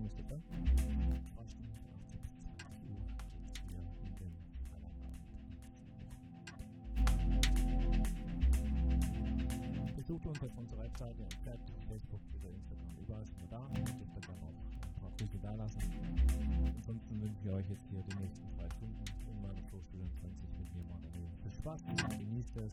müsste dann. Zwei Stunden, 18 bis 20 Uhr geht's hier in den Feierabend. Besucht uns auf unserer Webseite im Chat, Facebook, Twitter, Instagram, überall sind wir da. Dürft ihr gerne auch ein paar Grüße da lassen. Ansonsten wünschen wir euch jetzt hier die nächsten zwei Stunden in meiner Showstelle 20 mit mir Manuel. Viel Spaß, genießt es